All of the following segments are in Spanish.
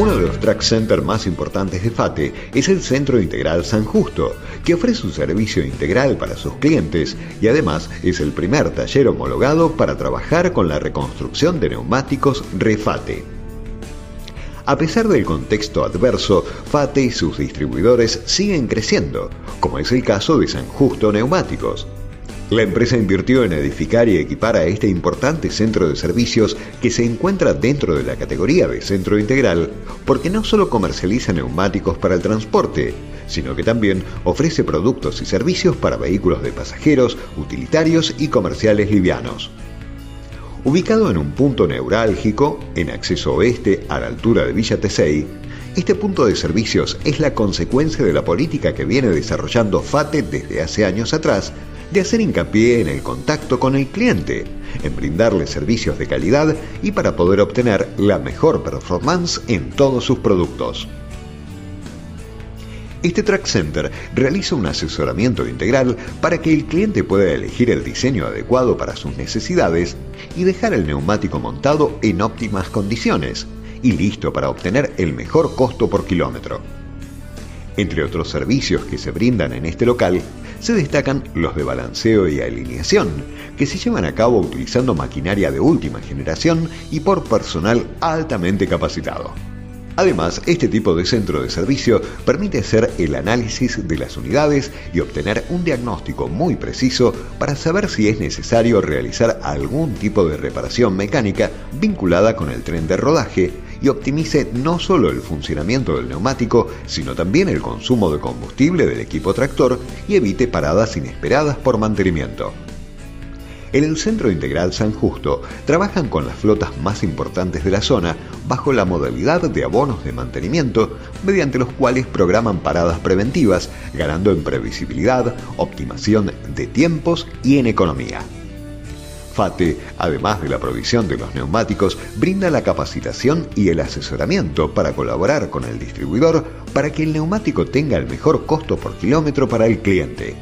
Uno de los track centers más importantes de FATE es el Centro Integral San Justo, que ofrece un servicio integral para sus clientes y además es el primer taller homologado para trabajar con la reconstrucción de neumáticos Refate. A pesar del contexto adverso, FATE y sus distribuidores siguen creciendo, como es el caso de San Justo Neumáticos. La empresa invirtió en edificar y equipar a este importante centro de servicios que se encuentra dentro de la categoría de centro integral porque no solo comercializa neumáticos para el transporte, sino que también ofrece productos y servicios para vehículos de pasajeros, utilitarios y comerciales livianos. Ubicado en un punto neurálgico, en acceso oeste a la altura de Villa Tesey, este punto de servicios es la consecuencia de la política que viene desarrollando FATE desde hace años atrás de hacer hincapié en el contacto con el cliente, en brindarle servicios de calidad y para poder obtener la mejor performance en todos sus productos. Este Track Center realiza un asesoramiento integral para que el cliente pueda elegir el diseño adecuado para sus necesidades y dejar el neumático montado en óptimas condiciones y listo para obtener el mejor costo por kilómetro. Entre otros servicios que se brindan en este local, se destacan los de balanceo y alineación, que se llevan a cabo utilizando maquinaria de última generación y por personal altamente capacitado. Además, este tipo de centro de servicio permite hacer el análisis de las unidades y obtener un diagnóstico muy preciso para saber si es necesario realizar algún tipo de reparación mecánica vinculada con el tren de rodaje y optimice no solo el funcionamiento del neumático, sino también el consumo de combustible del equipo tractor y evite paradas inesperadas por mantenimiento. En el Centro Integral San Justo trabajan con las flotas más importantes de la zona bajo la modalidad de abonos de mantenimiento, mediante los cuales programan paradas preventivas, ganando en previsibilidad, optimación de tiempos y en economía. FATE, además de la provisión de los neumáticos, brinda la capacitación y el asesoramiento para colaborar con el distribuidor para que el neumático tenga el mejor costo por kilómetro para el cliente.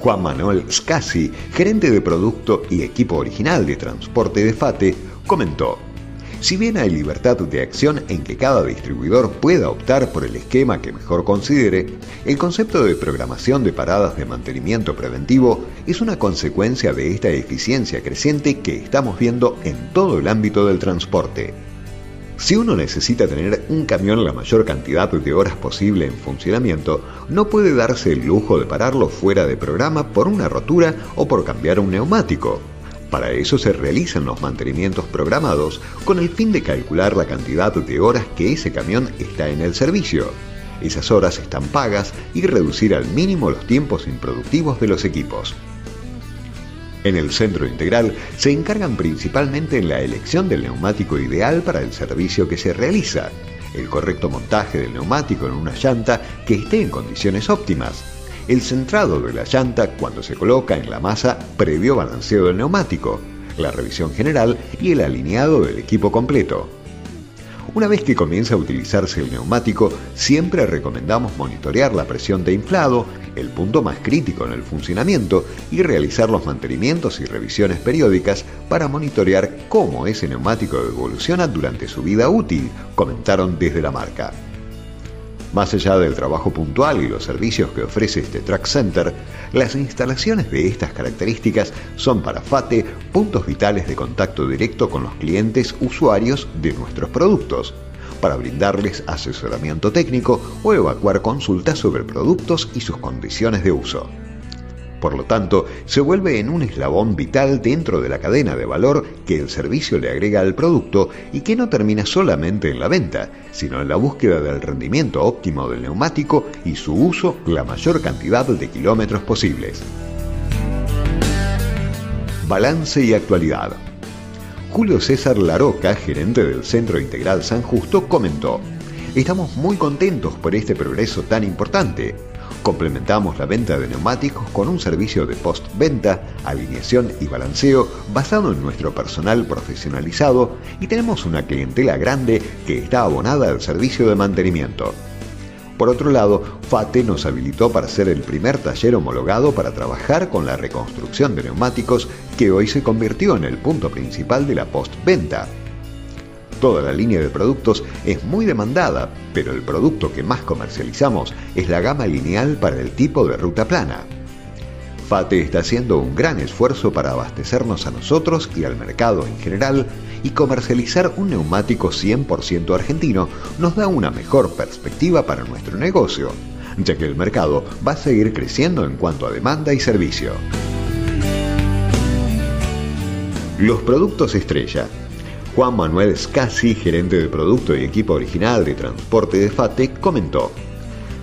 Juan Manuel Scassi, gerente de producto y equipo original de transporte de FATE, comentó, si bien hay libertad de acción en que cada distribuidor pueda optar por el esquema que mejor considere, el concepto de programación de paradas de mantenimiento preventivo es una consecuencia de esta eficiencia creciente que estamos viendo en todo el ámbito del transporte. Si uno necesita tener un camión la mayor cantidad de horas posible en funcionamiento, no puede darse el lujo de pararlo fuera de programa por una rotura o por cambiar un neumático. Para eso se realizan los mantenimientos programados con el fin de calcular la cantidad de horas que ese camión está en el servicio. Esas horas están pagas y reducir al mínimo los tiempos improductivos de los equipos. En el centro integral se encargan principalmente en la elección del neumático ideal para el servicio que se realiza, el correcto montaje del neumático en una llanta que esté en condiciones óptimas, el centrado de la llanta cuando se coloca en la masa previo balanceo del neumático, la revisión general y el alineado del equipo completo. Una vez que comienza a utilizarse el neumático, siempre recomendamos monitorear la presión de inflado, el punto más crítico en el funcionamiento, y realizar los mantenimientos y revisiones periódicas para monitorear cómo ese neumático evoluciona durante su vida útil, comentaron desde la marca. Más allá del trabajo puntual y los servicios que ofrece este Track Center, las instalaciones de estas características son para FATE puntos vitales de contacto directo con los clientes usuarios de nuestros productos, para brindarles asesoramiento técnico o evacuar consultas sobre productos y sus condiciones de uso. Por lo tanto, se vuelve en un eslabón vital dentro de la cadena de valor que el servicio le agrega al producto y que no termina solamente en la venta, sino en la búsqueda del rendimiento óptimo del neumático y su uso la mayor cantidad de kilómetros posibles. Balance y actualidad. Julio César Laroca, gerente del Centro Integral San Justo, comentó, Estamos muy contentos por este progreso tan importante Complementamos la venta de neumáticos con un servicio de postventa, alineación y balanceo basado en nuestro personal profesionalizado y tenemos una clientela grande que está abonada al servicio de mantenimiento. Por otro lado, FATE nos habilitó para ser el primer taller homologado para trabajar con la reconstrucción de neumáticos que hoy se convirtió en el punto principal de la postventa. Toda la línea de productos es muy demandada, pero el producto que más comercializamos es la gama lineal para el tipo de ruta plana. FATE está haciendo un gran esfuerzo para abastecernos a nosotros y al mercado en general y comercializar un neumático 100% argentino nos da una mejor perspectiva para nuestro negocio, ya que el mercado va a seguir creciendo en cuanto a demanda y servicio. Los productos estrella. Juan Manuel Scassi, gerente de producto y equipo original de transporte de FATE, comentó.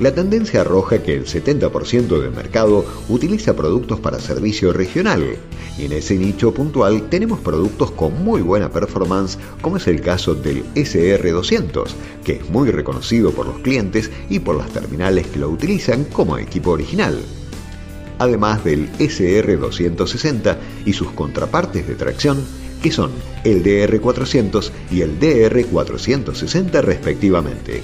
La tendencia arroja que el 70% del mercado utiliza productos para servicio regional y en ese nicho puntual tenemos productos con muy buena performance como es el caso del SR200, que es muy reconocido por los clientes y por las terminales que lo utilizan como equipo original. Además del SR260 y sus contrapartes de tracción, que son el DR400 y el DR460 respectivamente.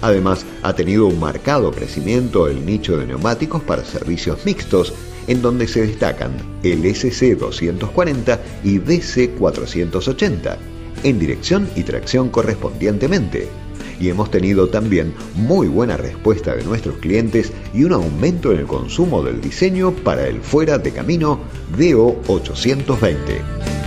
Además, ha tenido un marcado crecimiento el nicho de neumáticos para servicios mixtos, en donde se destacan el SC240 y DC480, en dirección y tracción correspondientemente. Y hemos tenido también muy buena respuesta de nuestros clientes y un aumento en el consumo del diseño para el fuera de camino DO820.